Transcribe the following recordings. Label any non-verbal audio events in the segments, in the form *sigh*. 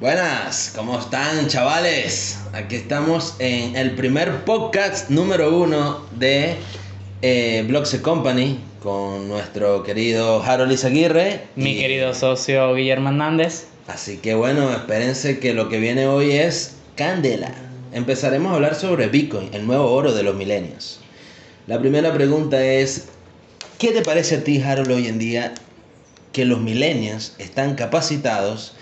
Buenas, ¿cómo están chavales? Aquí estamos en el primer podcast número uno de eh, Blogs Company con nuestro querido Harold Izaguirre. Mi y- querido socio Guillermo Hernández. Así que bueno, espérense que lo que viene hoy es Candela. Empezaremos a hablar sobre Bitcoin, el nuevo oro de los milenios. La primera pregunta es, ¿qué te parece a ti, Harold, hoy en día que los millennials están capacitados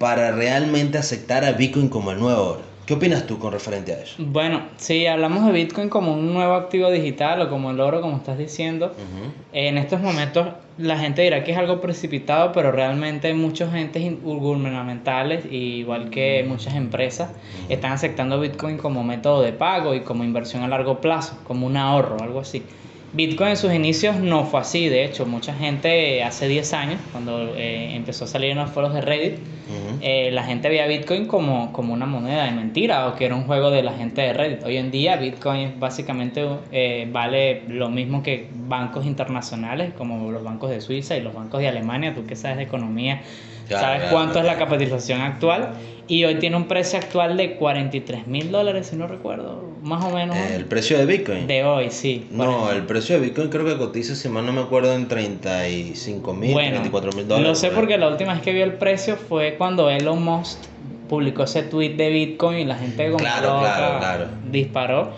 para realmente aceptar a Bitcoin como el nuevo oro? ¿Qué opinas tú con referente a eso? Bueno, si hablamos de Bitcoin como un nuevo activo digital o como el oro, como estás diciendo, en estos momentos la gente dirá que es algo precipitado, pero realmente muchos entes in- gubernamentales, igual que muchas empresas, están aceptando Bitcoin como método de pago y como inversión a largo plazo, como un ahorro, algo así. Bitcoin en sus inicios no fue así, de hecho, mucha gente hace 10 años, cuando eh, empezó a salir en los foros de Reddit, eh, la gente veía Bitcoin como, como una moneda de mentira o que era un juego de la gente de Reddit. Hoy en día Bitcoin básicamente eh, vale lo mismo que bancos internacionales como los bancos de Suiza y los bancos de Alemania. Tú que sabes de economía, Claro, sabes claro, cuánto claro. es la capitalización actual y hoy tiene un precio actual de 43 mil dólares, si no recuerdo, más o menos. Eh, ¿El precio de Bitcoin? De hoy, sí. No, el precio de Bitcoin creo que cotiza, si mal no me acuerdo, en 35 mil, Bueno, 34 mil dólares. Lo sé porque la última vez que vi el precio fue cuando Elon Musk publicó ese tweet de Bitcoin y la gente como Claro, claro, claro. disparó.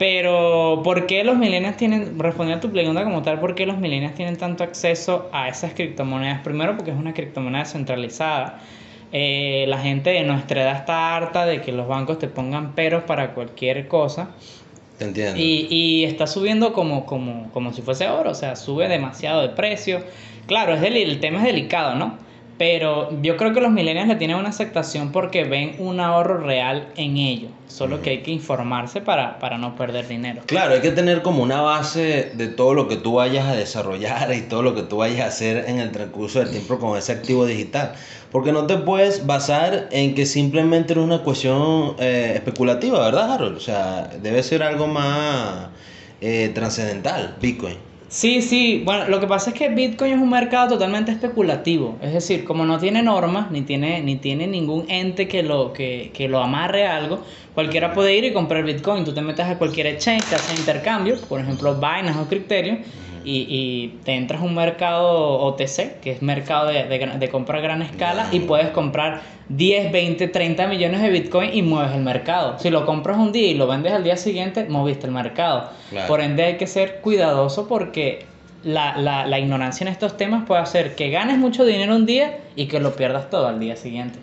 Pero, ¿por qué los millennials tienen, respondiendo a tu pregunta como tal, por qué los millennials tienen tanto acceso a esas criptomonedas? Primero, porque es una criptomoneda centralizada. Eh, la gente de nuestra edad está harta de que los bancos te pongan peros para cualquier cosa. Te entiendo. Y, y está subiendo como, como, como si fuese oro, o sea, sube demasiado de precio. Claro, es del, el tema es delicado, ¿no? Pero yo creo que los millennials le tienen una aceptación porque ven un ahorro real en ello. Solo que hay que informarse para, para no perder dinero. Claro, hay que tener como una base de todo lo que tú vayas a desarrollar y todo lo que tú vayas a hacer en el transcurso del tiempo con ese activo digital. Porque no te puedes basar en que simplemente es una cuestión eh, especulativa, ¿verdad, Harold? O sea, debe ser algo más eh, trascendental, Bitcoin. Sí, sí, bueno, lo que pasa es que Bitcoin es un mercado totalmente especulativo, es decir, como no tiene normas, ni tiene, ni tiene ningún ente que lo, que, que lo amarre a algo, cualquiera puede ir y comprar Bitcoin, tú te metes a cualquier exchange que hace intercambio, por ejemplo Binance o Criterion, y, y te entras a un mercado OTC, que es mercado de, de, de compra a gran escala, y puedes comprar 10, 20, 30 millones de Bitcoin y mueves el mercado. Si lo compras un día y lo vendes al día siguiente, moviste el mercado. Claro. Por ende hay que ser cuidadoso porque la, la, la ignorancia en estos temas puede hacer que ganes mucho dinero un día y que lo pierdas todo al día siguiente.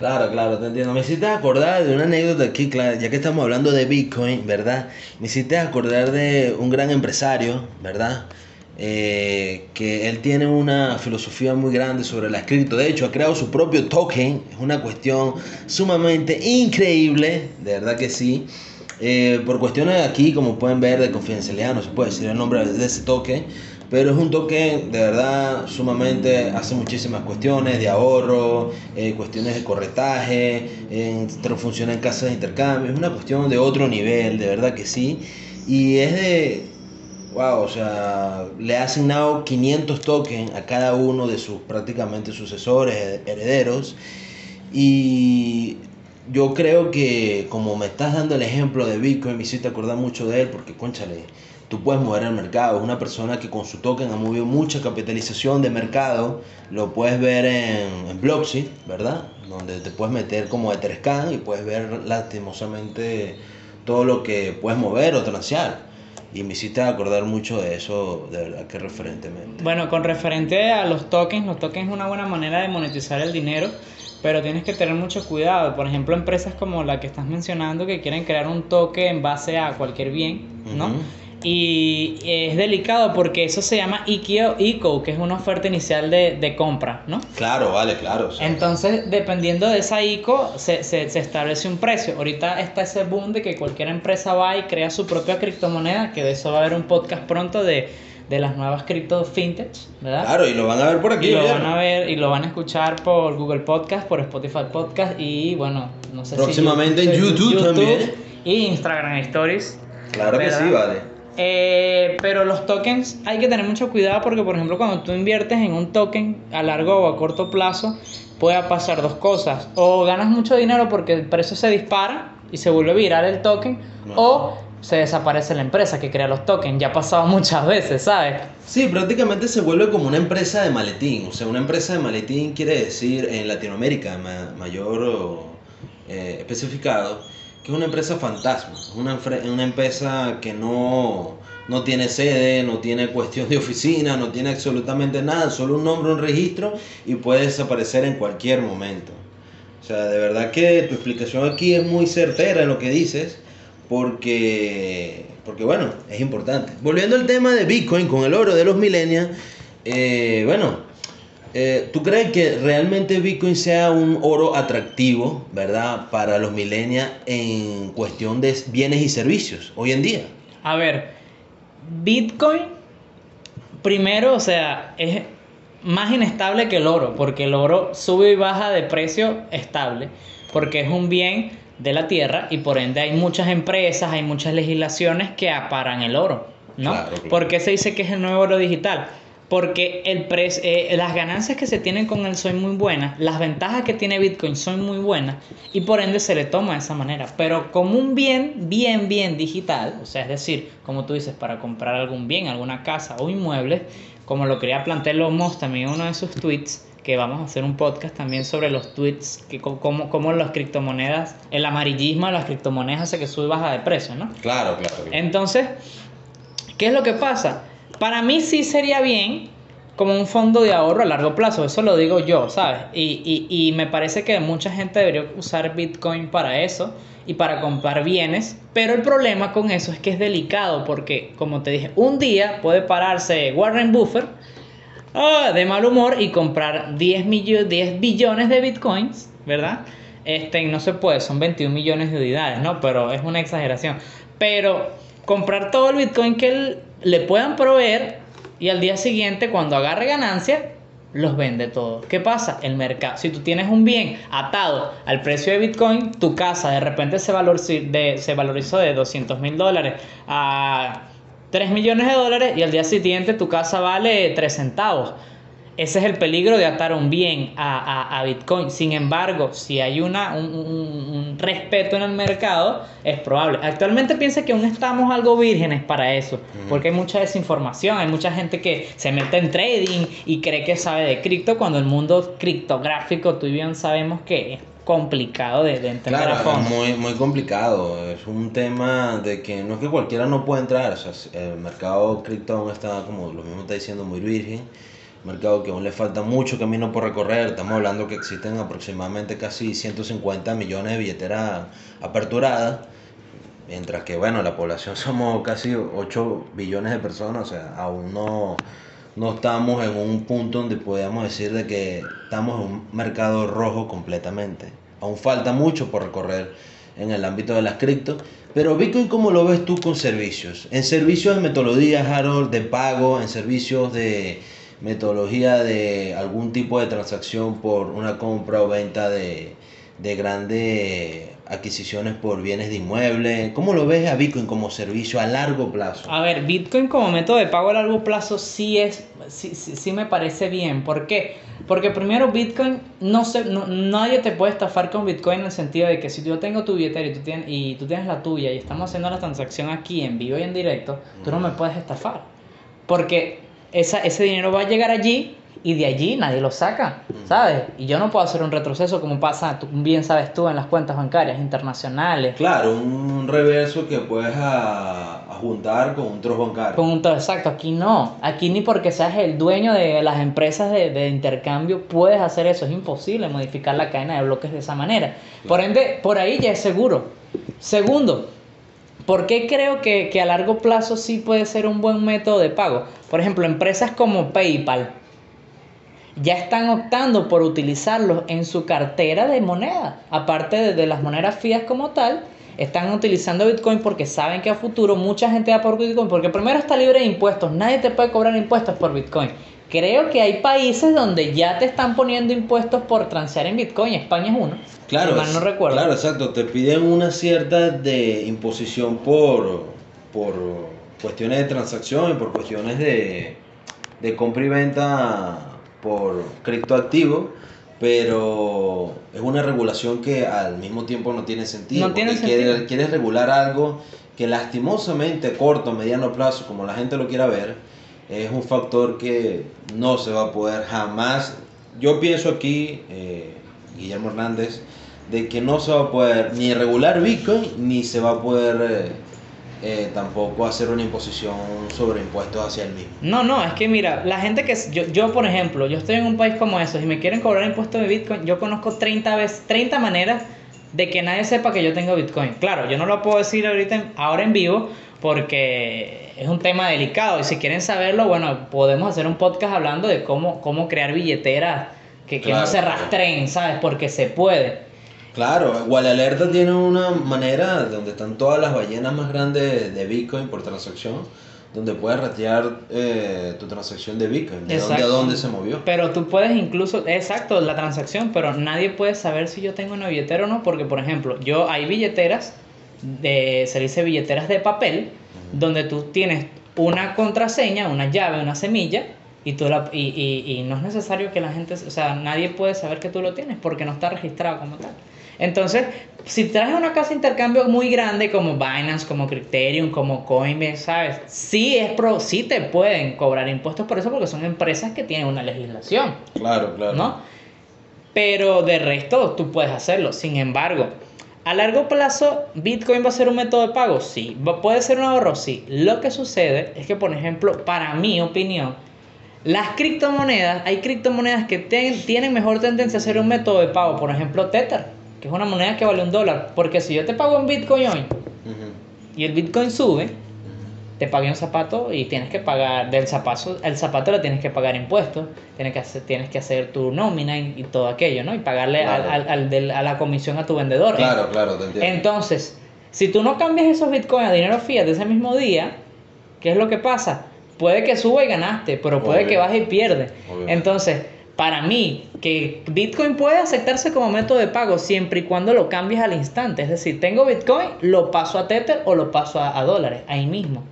Claro, claro, te entiendo. Me hiciste acordar de una anécdota aquí, claro, ya que estamos hablando de Bitcoin, ¿verdad? Me hiciste acordar de un gran empresario, ¿verdad? Eh, que él tiene una filosofía muy grande sobre las cripto. De hecho, ha creado su propio token. Es una cuestión sumamente increíble, de verdad que sí. Eh, por cuestiones aquí, como pueden ver, de confidencialidad, no se puede decir el nombre de ese token. Pero es un token de verdad sumamente, hace muchísimas cuestiones de ahorro, eh, cuestiones de corretaje, te- funciona en casas de intercambio, es una cuestión de otro nivel, de verdad que sí. Y es de, wow, o sea, le ha asignado 500 tokens a cada uno de sus prácticamente sucesores, herederos. Y yo creo que como me estás dando el ejemplo de Bitcoin, me hiciste acordar mucho de él porque, conchale, tú puedes mover el mercado. Es una persona que con su token ha movido mucha capitalización de mercado. Lo puedes ver en, en Blocksy, ¿verdad? Donde te puedes meter como Etherscan y puedes ver lastimosamente todo lo que puedes mover o transear. Y me hiciste acordar mucho de eso, de verdad que referentemente. Bueno, con referente a los tokens, los tokens es una buena manera de monetizar el dinero, pero tienes que tener mucho cuidado. Por ejemplo, empresas como la que estás mencionando que quieren crear un token en base a cualquier bien, ¿no? Ujú. Y es delicado porque eso se llama ICO, ICO que es una oferta inicial de, de compra, ¿no? Claro, vale, claro. Entonces, dependiendo de esa ICO, se, se, se establece un precio. Ahorita está ese boom de que cualquier empresa va y crea su propia criptomoneda, que de eso va a haber un podcast pronto de, de las nuevas cripto fintech, ¿verdad? Claro, y lo van a ver por aquí. Y lo van a ver y lo van a escuchar por Google Podcast, por Spotify Podcast y bueno, no sé Próximamente si en YouTube también. y Instagram Stories. Claro que sí, vale. Eh, pero los tokens hay que tener mucho cuidado porque, por ejemplo, cuando tú inviertes en un token a largo o a corto plazo, puede pasar dos cosas. O ganas mucho dinero porque el precio se dispara y se vuelve viral el token, o se desaparece la empresa que crea los tokens. Ya ha pasado *laughs* muchas veces, ¿sabes? Sí, prácticamente se vuelve como una empresa de maletín. O sea, una empresa de maletín quiere decir en Latinoamérica, mayor o, eh, especificado, que es una empresa fantasma. Una, una empresa que no, no tiene sede, no tiene cuestión de oficina, no tiene absolutamente nada, solo un nombre, un registro y puede desaparecer en cualquier momento. O sea, de verdad que tu explicación aquí es muy certera en lo que dices porque, porque bueno, es importante. Volviendo al tema de Bitcoin con el oro de los millennials, eh, bueno, eh, ¿tú crees que realmente Bitcoin sea un oro atractivo, verdad, para los millennials en cuestión de bienes y servicios hoy en día? A ver, Bitcoin, primero, o sea, es más inestable que el oro, porque el oro sube y baja de precio estable, porque es un bien de la tierra y por ende hay muchas empresas, hay muchas legislaciones que aparan el oro, ¿no? ¿Por qué se dice que es el nuevo oro digital? Porque el eh, las ganancias que se tienen con él son muy buenas, las ventajas que tiene Bitcoin son muy buenas y por ende se le toma de esa manera. Pero como un bien, bien, bien digital, o sea, es decir, como tú dices, para comprar algún bien, alguna casa o inmueble, como lo quería plantear Lomos también en uno de sus tweets, que vamos a hacer un podcast también sobre los tweets, que cómo, cómo las criptomonedas, el amarillismo de las criptomonedas hace que sube y baja de precio, ¿no? Claro, claro, Entonces, ¿qué es lo que pasa? Para mí sí sería bien como un fondo de ahorro a largo plazo, eso lo digo yo, ¿sabes? Y, y, y me parece que mucha gente debería usar Bitcoin para eso y para comprar bienes, pero el problema con eso es que es delicado porque, como te dije, un día puede pararse Warren Buffett Ah, de mal humor y comprar 10, 10 billones de bitcoins, ¿verdad? Este, no se puede, son 21 millones de unidades, ¿no? Pero es una exageración. Pero comprar todo el bitcoin que le puedan proveer y al día siguiente, cuando agarre ganancia, los vende todos. ¿Qué pasa? El mercado. Si tú tienes un bien atado al precio de Bitcoin, tu casa de repente se, valorizó de, se valorizó de 200 mil dólares a 3 millones de dólares y al día siguiente tu casa vale 3 centavos. Ese es el peligro de atar un bien a, Bitcoin. Sin embargo, si hay una, un, respeto en el mercado, es probable. Actualmente piensa que aún estamos algo vírgenes para eso, porque hay mucha desinformación, hay mucha gente que se mete en trading y cree que sabe de cripto, cuando el mundo criptográfico, tú y bien sabemos que complicado de, entender claro, a fondo. Muy, muy complicado. Es un tema de que no es que cualquiera no pueda entrar. O sea, el mercado cripto aún está, como lo mismo está diciendo, muy virgen. Mercado que aún le falta mucho camino por recorrer. Estamos hablando que existen aproximadamente casi 150 millones de billeteras aperturadas. Mientras que, bueno, la población *laughs* somos casi 8 billones de personas. O sea, aún no no estamos en un punto donde podamos decir de que estamos en un mercado rojo completamente. Aún falta mucho por recorrer en el ámbito de las cripto. Pero Bitcoin, ¿cómo lo ves tú con servicios? En servicios de metodología, Harold, de pago, en servicios de metodología de algún tipo de transacción por una compra o venta de, de grandes adquisiciones por bienes de inmuebles. ¿Cómo lo ves a Bitcoin como servicio a largo plazo? A ver, Bitcoin como método de pago a largo plazo sí es, sí, sí, me parece bien. ¿Por qué? Porque primero Bitcoin, no, se, nadie te puede estafar con Bitcoin en el sentido de que si yo tengo tu billetera y tú, tienes, y tú tienes la tuya y estamos haciendo la transacción aquí en vivo y en directo, tú no me puedes estafar. Porque esa, ese dinero va a llegar allí y de allí nadie lo saca, ¿sabes? Y yo no puedo hacer un retroceso como pasa, bien sabes tú, en las cuentas bancarias internacionales. Claro, un reverso que puedes a, juntar con un trozo bancario. Con un exacto, aquí no. Aquí ni porque seas el dueño de las empresas de, de, intercambio puedes hacer eso, es imposible modificar la cadena de bloques de esa manera. Por ende, por ahí ya es seguro. Segundo, ¿Por qué creo que, que, a largo plazo sí puede ser un buen método de pago? Por ejemplo, empresas como PayPal, ya están optando por utilizarlos en su cartera de moneda. Aparte de, las monedas fías como tal, están utilizando Bitcoin porque saben que a futuro mucha gente va por Bitcoin, porque primero está libre de impuestos, nadie te puede cobrar impuestos por Bitcoin. Creo que hay países donde ya te están poniendo impuestos por transear en Bitcoin, España es uno. Claro, no recuerdo. Claro, exacto, te piden una cierta de imposición por, por cuestiones de transacción y por cuestiones de, de compra y venta por criptoactivo, pero es una regulación que al mismo tiempo no tiene sentido. No tiene sentido. quiere- Quieres regular algo que lastimosamente a corto, mediano plazo, como la gente lo quiera ver, es un factor que no se va a poder jamás. Yo pienso aquí, eh, Guillermo Hernández, de que no se va a poder ni regular Bitcoin, ni se va a poder eh, eh, tampoco hacer una imposición sobre impuestos hacia el mismo. No, no, es que mira, la gente que... Yo, yo, por ejemplo, yo estoy en un país como esos y me quieren cobrar impuestos de Bitcoin, yo conozco 30, veces, 30 maneras de que nadie sepa que yo tengo Bitcoin. Claro, yo no lo puedo decir ahorita, en- ahora en vivo, porque es un tema delicado y si quieren saberlo, bueno, podemos hacer un podcast hablando de cómo, cómo crear billeteras que, que no se rastreen, ¿sabes? Porque se puede. Claro, Alerta tiene una manera donde están todas las ballenas más grandes de Bitcoin por transacción, donde puedes rastrear eh, tu transacción de Bitcoin, de dónde a Exacto. dónde se movió. Pero tú puedes incluso, exacto, la transacción, pero nadie puede saber si yo tengo una billetera o no, porque por ejemplo, yo hay billeteras, de, se dice billeteras de papel, donde tú tienes una contraseña, una llave, una semilla, y, tú la, y, y, y no es necesario que la gente, o sea, nadie puede saber que tú lo tienes, porque no está registrado como tal. Entonces, si traes una casa de intercambio muy grande como Binance, como Criterion, como Coinbase, ¿sabes? Sí, es pro, sí te pueden cobrar impuestos por eso porque son empresas que tienen una legislación. Claro, claro. ¿no? Pero de resto tú puedes hacerlo. Sin embargo, a largo plazo, ¿Bitcoin va a ser un método de pago? Sí. ¿Va- ¿Puede ser un ahorro? Sí. Lo que sucede es que, por ejemplo, para mi opinión, las criptomonedas, hay criptomonedas que ten- tienen mejor tendencia a ser un método de pago. Por ejemplo, Tether, que es una moneda que vale un dólar. Porque si yo te pago en Bitcoin hoy Ujú, y el Bitcoin sube, te pagué un zapato y tienes que pagar del zapato, el zapato le tienes que pagar impuestos, tienes que hacer, tienes que hacer tu nómina y, y todo aquello, ¿no? Y pagarle al- Claro. al, al del- a la comisión a tu vendedor. Claro, claro, te entiendo. Entonces, si tú no cambias esos bitcoins a dinero fiat de ese mismo día, ¿qué es lo que pasa? Puede que suba y ganaste, pero puede Obvio. que baje y pierde. Obviamente. Entonces, para mí, que Bitcoin puede aceptarse como método de pago siempre y cuando lo cambies al instante. Es decir, tengo Bitcoin, lo paso a Tether o lo paso a, a dólares, ahí mismo.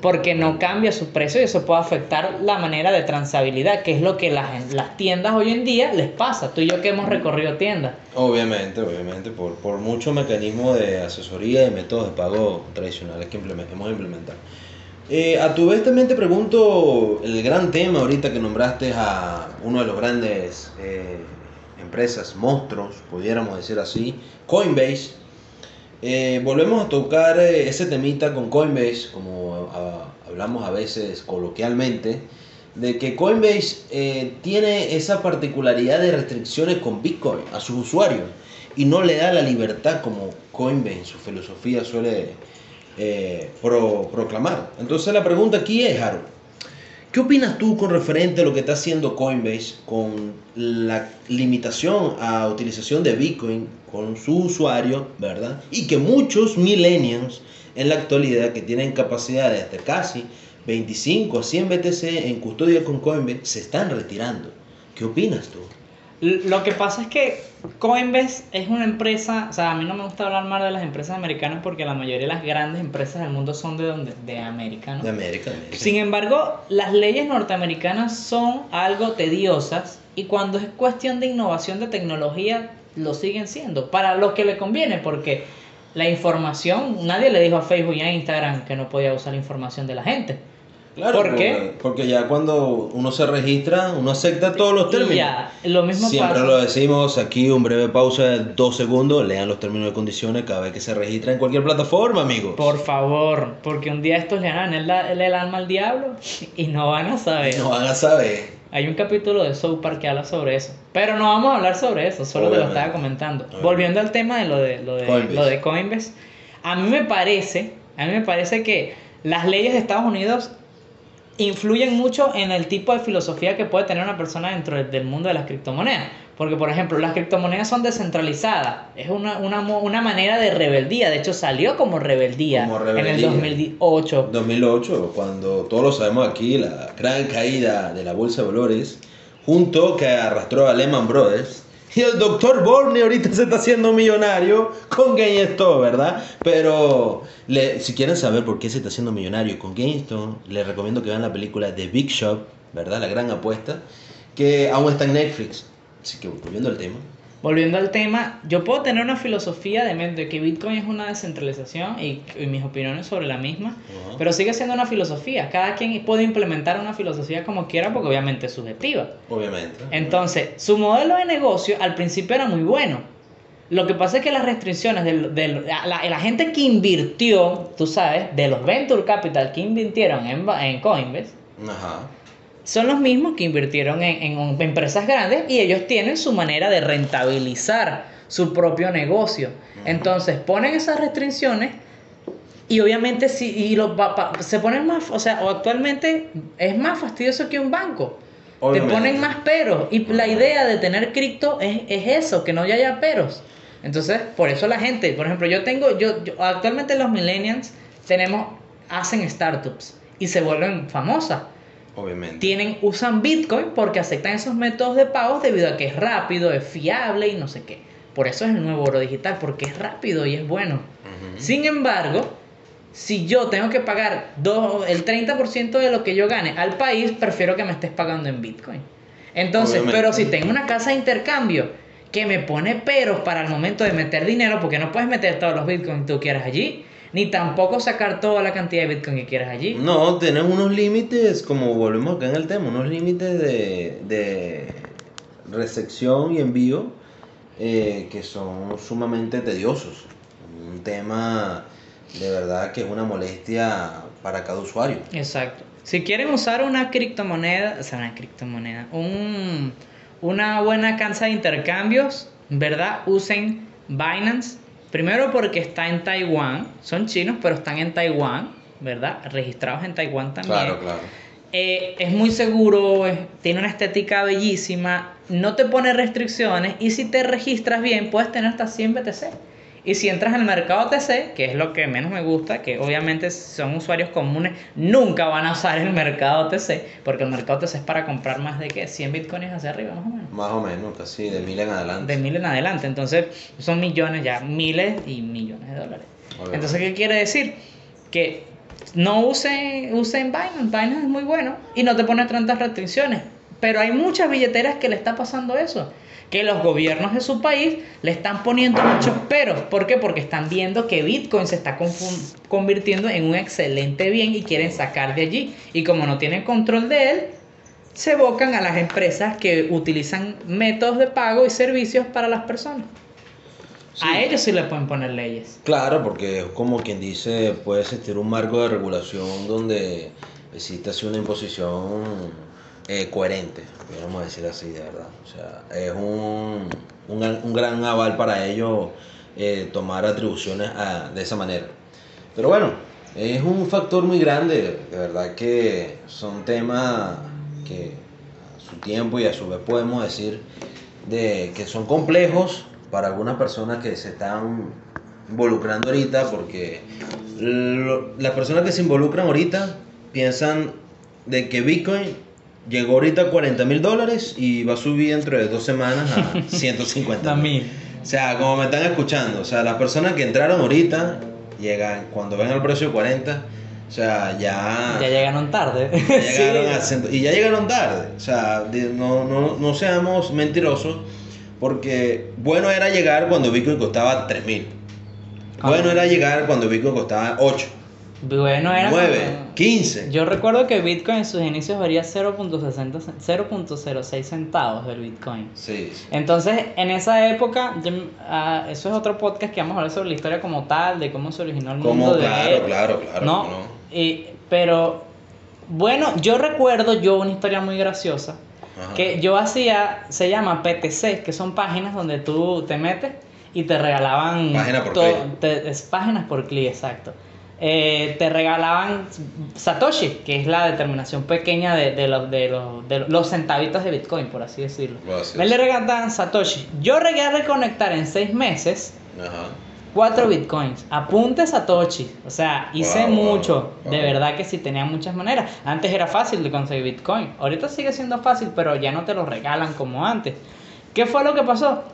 Porque no cambia su precio y eso puede afectar la manera de transabilidad, que es lo que las, las tiendas hoy en día les pasa. Tú y yo que hemos recorrido tiendas. Obviamente, obviamente, por, por muchos mecanismos de asesoría y métodos de pago tradicionales que hemos implementado. Eh, a tu vez también te pregunto el gran tema ahorita que nombraste a uno de los grandes eh, empresas, monstruos, pudiéramos decir así, Coinbase. Eh, volvemos a tocar eh, ese temita con Coinbase, como ah, hablamos a veces coloquialmente, de que Coinbase eh, tiene esa particularidad de restricciones con Bitcoin a sus usuarios y no le da la libertad como Coinbase en su filosofía suele eh, pro- proclamar. Entonces la pregunta aquí es, Harold, ¿qué opinas tú con referente a lo que está haciendo Coinbase con la limitación a utilización de Bitcoin con su usuario, verdad? Y que muchos millennials en la actualidad que tienen capacidad de hasta casi 25 a 100 BTC en custodia con Coinbase se están retirando. ¿Qué opinas tú? Lo que pasa es que Coinbase es una empresa, o sea, a mí no me gusta hablar mal de las empresas americanas porque la mayoría de las grandes empresas del mundo son de donde, de América, ¿no? De América. América. Sin embargo, las leyes norteamericanas son algo tediosas y cuando es cuestión de innovación de tecnología lo siguen siendo para lo que le conviene porque la información, nadie le dijo a Facebook y a Instagram que no podía usar la información de la gente. Claro, ¿Por porque, qué? porque ya cuando uno se registra, uno acepta todos los Y términos. ya, lo mismo Siempre pasa. lo decimos, aquí un breve pausa de dos segundos, lean los términos y condiciones cada vez que se registra en cualquier plataforma, amigos. Por favor, porque un día estos le dan el, el, el alma al diablo y no van a saber. No van a saber. Hay un capítulo de South Park que habla sobre eso. Pero no vamos a hablar sobre eso, solo te lo estaba comentando. Obviamente. Volviendo al tema de lo de, lo, de, Coinbase. lo de Coinbase. A mí me parece, a mí me parece que las leyes de Estados Unidos influyen mucho en el tipo de filosofía que puede tener una persona dentro del- mundo de las criptomonedas. Porque, por ejemplo, las criptomonedas son descentralizadas. Es una, una, una manera de rebeldía. De hecho, salió como rebeldía, Como en el rebeldía. 2008. 2008, cuando todos lo sabemos aquí, la gran caída de la bolsa de valores, junto que arrastró a Lehman Brothers Y el doctor Borne ahorita se está haciendo millonario con GameStop, ¿verdad? Pero si quieren saber por qué se está haciendo millonario con GameStop, les recomiendo que vean la película The Big Shop, ¿verdad? La gran apuesta, que aún está en Netflix. Así que volviendo al tema. Volviendo al tema, yo puedo tener una filosofía de, que Bitcoin es una descentralización y, y mis opiniones sobre la misma, Ajá. pero sigue siendo una filosofía. Cada quien puede implementar una filosofía como quiera porque obviamente es subjetiva. Obviamente. Entonces, su modelo de negocio al principio era muy bueno. Lo que pasa es que las restricciones del, del- la, la gente que invirtió, tú sabes, de los venture capital que invirtieron en, en Coinbase, Ajá. Son los mismos que invirtieron en, en empresas grandes y ellos tienen su manera de rentabilizar su propio negocio. Entonces ponen esas restricciones y obviamente si y los se ponen más, o sea, o actualmente es más fastidioso que un banco. Obviamente. Te ponen más peros y la idea de tener cripto es, es eso, que no haya peros. Entonces, por eso la gente, por ejemplo, yo tengo, yo, yo- actualmente los millennials tenemos, hacen startups y se vuelven famosas Obviamente. tienen, usan Bitcoin porque aceptan esos métodos de pagos debido a que es rápido, es fiable y no sé qué. Por eso es el nuevo oro digital, porque es rápido y es bueno. Sin embargo, si yo tengo que pagar dos, el 30% de lo que yo gane al país, prefiero que me estés pagando en Bitcoin. Entonces, Obviamente. pero si tengo una casa de intercambio que me pone peros para el momento de meter dinero, porque no puedes meter todos los Bitcoins que tú quieras allí, ni tampoco sacar toda la cantidad de Bitcoin que quieras allí. No, tenemos unos límites, como volvemos acá en el tema, unos límites de, de recepción y envío eh, que son sumamente tediosos. Un tema de verdad que es una molestia para cada usuario. Exacto. Si quieren usar una criptomoneda, o sea, una criptomoneda, un, una buena casa de intercambios, ¿verdad? Usen Binance. Primero porque está en Taiwán, son chinos, pero están en Taiwán, ¿verdad? Registrados en Taiwán también. Claro, claro. Eh, es muy seguro, es- tiene una estética bellísima, no te pone restricciones y si te registras bien puedes tener hasta 100 BTC. Y si entras al mercado TC, que es lo que menos me gusta, que obviamente son usuarios comunes, nunca van a usar el mercado TC, porque el mercado TC es para comprar más de ¿qué? 100 bitcoins hacia arriba, más o menos. Más o menos, casi de mil en adelante. De mil en adelante. Entonces, son millones ya, miles y millones de dólares. Obviamente. Entonces, ¿qué quiere decir? Que no usen, usen Binance. Binance es muy bueno y no te pone tantas restricciones. Pero hay muchas billeteras que le está pasando eso. Que los gobiernos de su país le están poniendo muchos peros. ¿Por qué? Porque están viendo que Bitcoin se está convirtiendo en un excelente bien y quieren sacar de allí. Y como no tienen control de él, se evocan a las empresas que utilizan métodos de pago y servicios para las personas. Sí. A ellos sí le pueden poner leyes. Claro, porque es como quien dice, puede existir un marco de regulación donde existe así una imposición eh, coherente, podríamos decir así, de verdad. O sea, es un, un, un gran aval para ellos eh, tomar atribuciones a- de esa manera. Pero bueno, es un factor muy grande, de verdad que son temas que a su tiempo y a su vez podemos decir de que son complejos para algunas personas que se están involucrando ahorita porque las personas que se involucran ahorita piensan de que Bitcoin llegó ahorita a 40 mil dólares y va a subir dentro de dos semanas a *laughs* 150 mil. O sea, como me están escuchando, o sea, las personas que entraron ahorita llegan cuando ven el precio de 40, o sea, ya, Ya llegaron tarde. ya llegaron *laughs* Sí. a y ya llegaron tarde. O sea, no, no, no seamos mentirosos, porque bueno era llegar cuando Bitcoin costaba 3 mil. Ah. Bueno era llegar cuando Bitcoin costaba 8, Bueno, era 9, como- 15. Yo recuerdo que Bitcoin en sus inicios valía 0.60 cen- 0.06 centavos del Bitcoin. Sí, sí. Entonces, en esa época, yo- ah, eso es otro podcast que vamos a hablar sobre la historia como tal, de cómo se originó el mundo Como, de claro, claro, claro. ¿no? ¿no? Y- pero, bueno, yo recuerdo yo una historia muy graciosa, Ajá. que yo hacía, se llama PTC, que son páginas donde tú te metes y te regalaban... Página por clic. páginas por clic, exacto. Eh, te regalaban Satoshi, que es la determinación pequeña de, de los, de, los, de los centavitos de Bitcoin, por así decirlo. Me le regalaban Satoshi. Yo llegué a reconectar en seis meses Ajá. 4 bitcoins. Apunte Satoshi. O sea, hice Wow, wow, mucho. wow. De verdad que sí tenía muchas maneras. Antes era fácil de conseguir bitcoin. Ahorita sigue siendo fácil, pero ya no te lo regalan como antes. ¿Qué fue lo que pasó?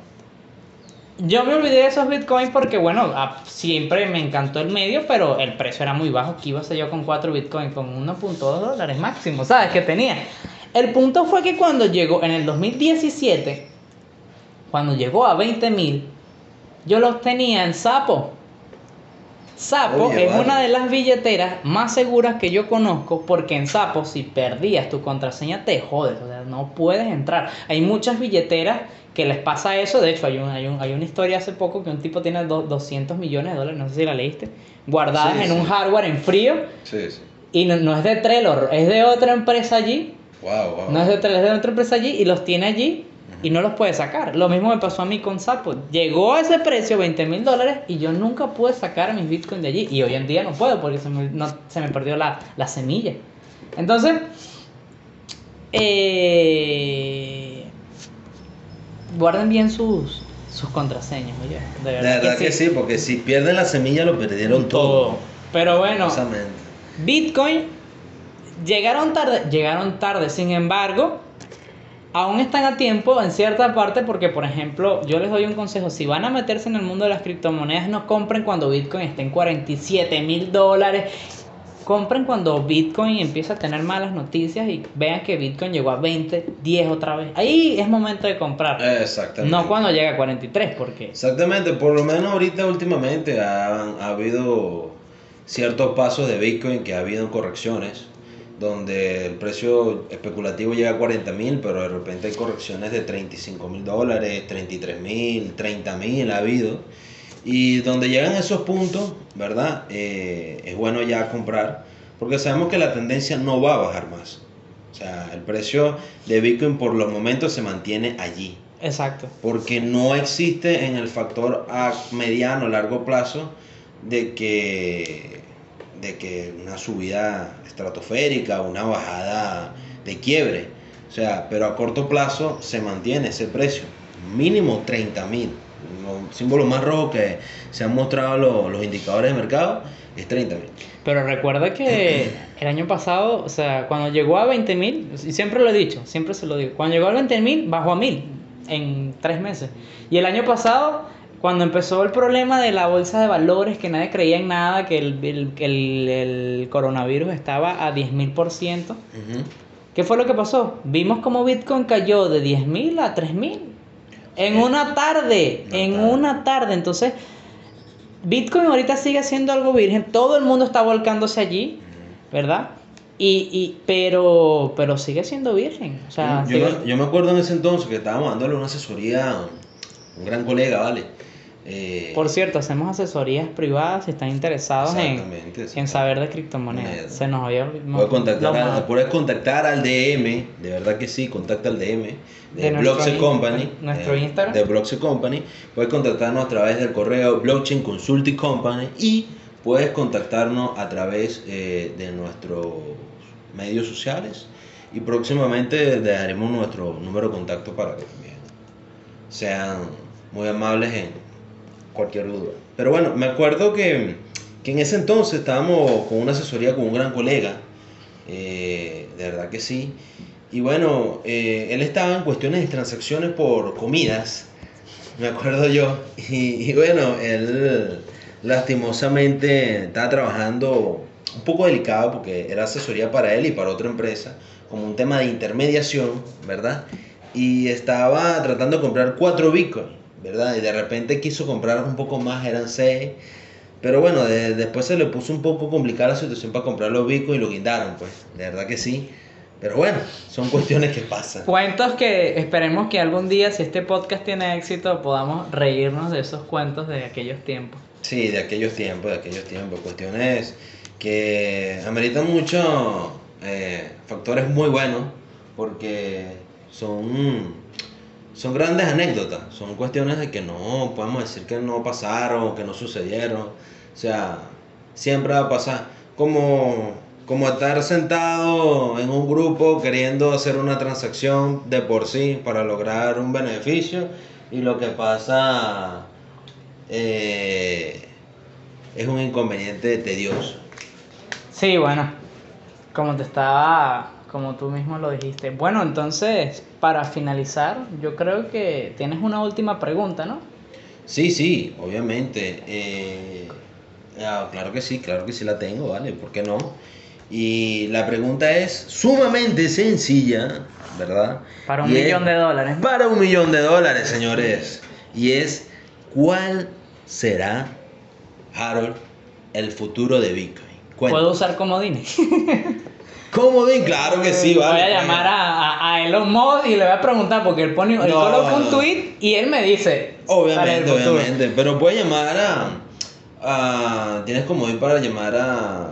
Yo me olvidé de esos bitcoins porque, bueno, a- siempre me encantó el medio, pero el precio era muy bajo. ¿Qué iba a hacer yo con 4 bitcoins? Con 1.2 dólares máximo, ¿sabes? Que tenía. El punto fue que cuando llegó, en el 2017, cuando llegó a 20 mil, yo los tenía en Sapo. Sapo es vale. una de las billeteras más seguras que yo conozco porque en Sapo si perdías tu contraseña te jodes, o sea, no puedes entrar. Hay muchas billeteras que les pasa eso, de hecho hay, un, hay, un- hay una historia hace poco que un tipo tiene do- 200 millones de dólares, no sé si la leíste, guardadas Sí, en sí. un hardware en frío Sí, sí. y no, no es de Trello, es de otra empresa allí, Wow, wow. no es de Trello, es de otra empresa allí y los tiene allí y no los puede sacar. Lo mismo me pasó a mí con Sapo. Llegó a ese precio, 20 mil dólares, y yo nunca pude sacar mis bitcoins de allí. Y hoy en día no puedo porque se me, no- se me perdió la, la semilla. Entonces, eh, guarden bien sus, sus contraseñas, oye. De verdad, verdad que sí, porque si pierden la semilla lo perdieron todo. Pero bueno. Bitcoin llegaron tarde, llegaron tarde, sin embargo, aún están a tiempo en cierta parte porque, por ejemplo, yo les doy un consejo, si van a meterse en el mundo de las criptomonedas, no compren cuando Bitcoin esté en 47 mil dólares. Compren cuando Bitcoin empieza a tener malas noticias y vean que Bitcoin llegó a 20, 10 otra vez. Ahí es momento de comprar. Exactamente. No cuando llega a 43, porque... Exactamente, por lo menos ahorita últimamente han- ha, habido ciertos pasos de Bitcoin que ha habido correcciones, donde el precio especulativo llega a 40 mil, pero de repente hay correcciones de 35 mil dólares, 33 mil, 30 mil ha habido. Y donde llegan esos puntos, ¿verdad? Eh, es bueno ya comprar, porque sabemos que la tendencia no va a bajar más. O sea, el precio de Bitcoin por los momentos se mantiene allí Exacto. porque no existe en el factor a mediano largo plazo de que de que una subida estratosférica una bajada de quiebre. O sea pero a corto plazo se mantiene ese precio. Mínimo 30 mil. Los símbolos más rojos que se han mostrado los, los indicadores de mercado es 30 mil. Pero recuerda que *clears throat* el año pasado, o sea, cuando llegó a 20 mil, y siempre lo he dicho, siempre se lo digo, cuando llegó a 20 mil bajó a mil en tres meses. Y el año pasado, cuando empezó el problema de la bolsa de valores, que nadie creía en nada, que el, el- el- el coronavirus estaba a 10 mil por ciento, ¿qué fue lo que pasó? Vimos como Bitcoin cayó de 10 mil a 3 mil. En una tarde, en tarde. una tarde. Entonces, Bitcoin ahorita sigue siendo algo virgen, todo el mundo está volcándose allí, ¿verdad? Y, y, pero, pero sigue siendo virgen. O sea, yo, sigue- yo me acuerdo en ese entonces que estábamos dándole una asesoría a un gran colega, ¿vale? Eh, por cierto, hacemos asesorías privadas si están interesados en, en saber de criptomonedas. Moneda. Se nos había Puedes contactar, puedes contactar al DM, de verdad que sí, contacta al DM de, De Blockchain Company. nuestro eh, Instagram. De Blockchain Company. Puedes contactarnos a través del correo Blockchain Consulting Company y puedes contactarnos a través eh, de nuestros medios sociales y próximamente dejaremos nuestro número de contacto para que también sean muy amables en cualquier duda. Pero bueno, me acuerdo que, que en ese entonces estábamos con una asesoría con un gran colega, eh, de verdad que sí. Y bueno, eh, él estaba en cuestiones de transacciones por comidas, me acuerdo yo. *laughs* Y, y bueno, él lastimosamente estaba trabajando un poco delicado porque era asesoría para él y para otra empresa, como un tema de intermediación, ¿verdad? Y estaba tratando de comprar cuatro bitcoins, ¿verdad? Y de repente quiso comprar un poco más, eran seis. Pero bueno, de- después se le puso un poco complicada la situación para comprar los bitcoins y lo guindaron, pues, de verdad que sí. Pero bueno, son *laughs* cuestiones que pasan. Cuentos que esperemos que algún día, si este podcast tiene éxito, podamos reírnos de esos cuentos de aquellos tiempos. Sí, de aquellos tiempos, de aquellos tiempos. Cuestiones que ameritan muchos eh, factores muy buenos porque son, son grandes anécdotas. Son cuestiones de que no podemos decir que no pasaron, que no sucedieron. O sea, siempre va a pasar. Como, como estar sentado en un grupo queriendo hacer una transacción de por sí para lograr un beneficio y lo que pasa eh, es un inconveniente tedioso. Sí, bueno, como te estaba como tú mismo lo dijiste. Bueno, entonces, para finalizar, yo creo que tienes una última pregunta, ¿no? Sí, sí, obviamente. Eh, ah, claro que sí, claro que sí la tengo, ¿vale? ¿Por qué no? Y la pregunta es sumamente sencilla, ¿verdad? Para un Y es- millón de dólares. Para un millón de dólares, señores. Y es, ¿cuál será, Harold, el futuro de Bitcoin? ¿Puedo usar comodines? *laughs* Comodín, claro que sí, vale. voy a llamar a, a- a Elon Musk y le voy a preguntar porque él pone, él No, coloca un no. tweet y él me dice. Obviamente, obviamente. Pero puedes llamar a, a- Tienes comodín para llamar a,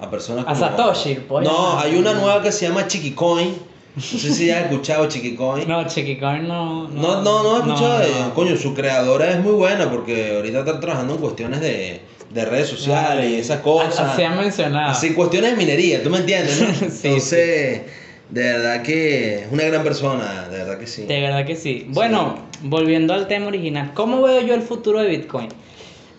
a personas A como... Satoshi, puedes No, hay una nueva que se llama Chiquicoin. No sé si has escuchado Chiquicoin. No, Chiquicoin no. No, no, no he escuchado de no. Coño, su creadora es muy buena porque ahorita está trabajando en cuestiones de, de redes sociales y esas cosas. Así han mencionado. Así, cuestiones de minería, ¿tú me entiendes, no? *laughs* Sí, Entonces, de verdad que es una gran persona, de verdad que sí. De verdad que sí. Bueno, volviendo al tema original, ¿cómo veo yo el futuro de Bitcoin?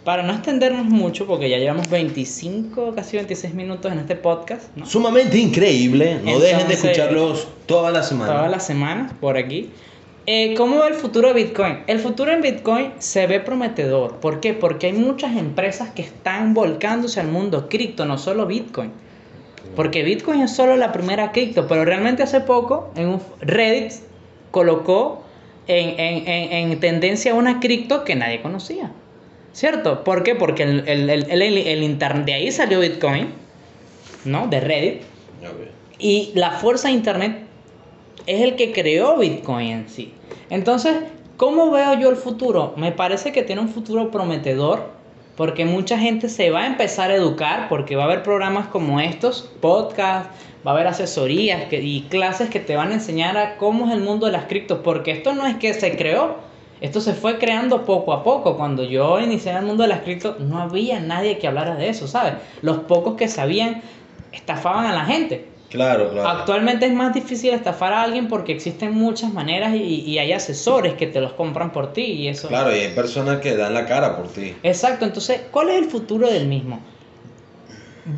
Para no extendernos mucho, porque ya llevamos 25, casi 26 minutos en este podcast, ¿no? Sumamente increíble, no dejen de Entonces, escucharlos toda la semana. Todas las semanas por aquí. Eh, ¿Cómo ve el futuro de Bitcoin? El futuro en Bitcoin se ve prometedor. ¿Por qué? Porque hay muchas empresas que están volcándose al mundo cripto, no solo Bitcoin. Porque Bitcoin es solo la primera cripto, pero realmente hace poco en un Reddit colocó en, en- en- en tendencia una cripto que nadie conocía. ¿Cierto? ¿Por qué? Porque el, el, el, el- internet, de ahí salió Bitcoin, ¿no? De Reddit. Y la fuerza de Internet es el que creó Bitcoin en sí. Entonces, ¿cómo veo yo el futuro? Me parece que tiene un futuro prometedor porque mucha gente se va a empezar a educar porque va a haber programas como estos, podcasts, va a haber asesorías que- y clases que te van a enseñar a cómo es el mundo de las criptos, porque esto no es que se creó, esto se fue creando poco a poco. Cuando yo inicié en el mundo de las criptos, no había nadie que hablara de eso, ¿sabes? Los pocos que sabían estafaban a la gente. Claro, claro. Actualmente es más difícil estafar a alguien porque existen muchas maneras y, y hay asesores que te los compran por ti y eso. Claro, y hay personas que dan la cara por ti. Exacto, entonces, ¿cuál es el futuro del mismo?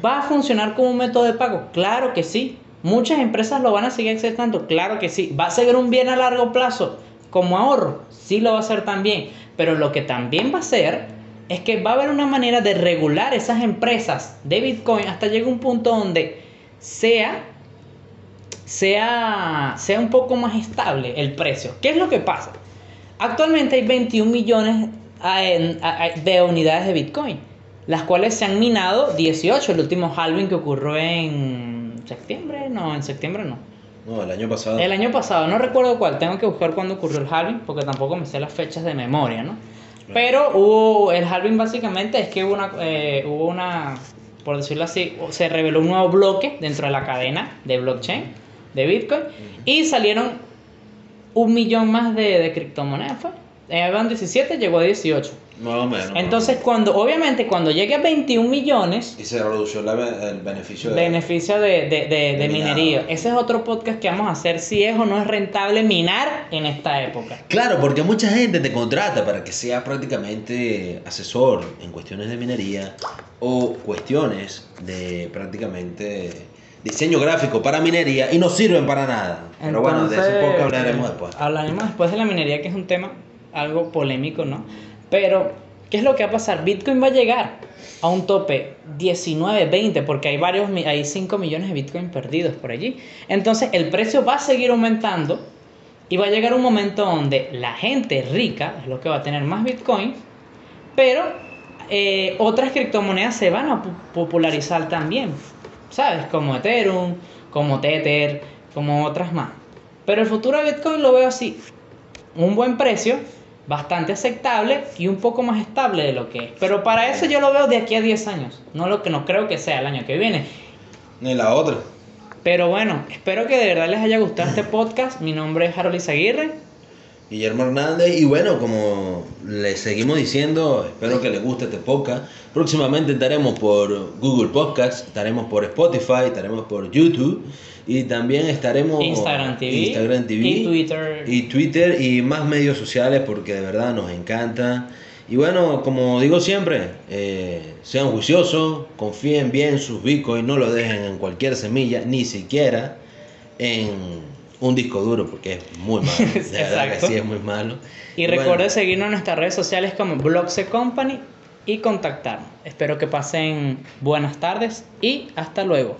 ¿Va a funcionar como un método de pago? Claro que sí. Muchas empresas lo van a seguir aceptando, claro que sí. ¿Va a ser un bien a largo plazo como ahorro? Sí lo va a ser también. Pero lo que también va a ser es que va a haber una manera de regular esas empresas de Bitcoin hasta llegue un punto donde sea sea, sea un poco más estable el precio. ¿Qué es lo que pasa? Actualmente hay 21 millones eh, de unidades de Bitcoin, las cuales se han minado 18, el último halving que ocurrió en septiembre, no, en septiembre no. No, el año pasado. El año pasado, no recuerdo cuál, tengo que buscar cuándo ocurrió el halving, porque tampoco me sé las fechas de memoria, ¿no? Pero hubo, el halving básicamente es que hubo una, eh, hubo una, por decirlo así, se reveló un nuevo bloque dentro de la cadena de blockchain de Bitcoin y salieron un millón más de, de criptomonedas, fue. Eh, Habían 17, llegó a 18. Más o menos. Entonces, cuando, obviamente, cuando llegue a 21 millones, Y se redució la- el beneficio de... beneficio de, de, de- minería. Ese es otro podcast que vamos a hacer si es o no es rentable minar en esta época. Claro, porque mucha gente te contrata para que seas prácticamente asesor en cuestiones de minería o cuestiones de prácticamente diseño gráfico para minería y no sirven para nada. Pero bueno, de ese poco hablaremos después. Hablaremos después de la minería, que es un tema algo polémico, ¿no? Pero, ¿qué es lo que va a pasar? Bitcoin va a llegar a un tope 19, 20, porque hay varios, hay 5 millones de Bitcoin perdidos por allí. Entonces, el precio va a seguir aumentando y va a llegar un momento donde la gente rica es lo que va a tener más Bitcoin, pero eh, otras criptomonedas se van a pu- popularizar también, ¿sabes? Como Ethereum, como Tether, como otras más. Pero el futuro de Bitcoin lo veo así, un buen precio, bastante aceptable y un poco más estable de lo que es. Pero para eso yo lo veo de aquí a 10 años, no lo que no creo que sea el año que viene. Ni la otra. Pero bueno, espero que de verdad les haya gustado este podcast. Mi nombre es Harold Izaguirre. Guillermo Hernández y bueno, como les seguimos diciendo, espero que les guste este podcast. Próximamente estaremos por Google Podcast, estaremos por Spotify, estaremos por YouTube y también estaremos Instagram TV, Instagram TV y Twitter. y Twitter y más medios sociales porque de verdad nos encanta. Y bueno, como digo siempre, eh, sean juiciosos, confíen bien sus bitcoins, no lo dejen en cualquier semilla, ni siquiera en un disco duro porque es muy malo. *laughs* De verdad que sí es muy malo. Y Bueno, recuerde seguirnos en nuestras redes sociales como Bloxe Company y contactarnos. Espero que pasen buenas tardes y hasta luego.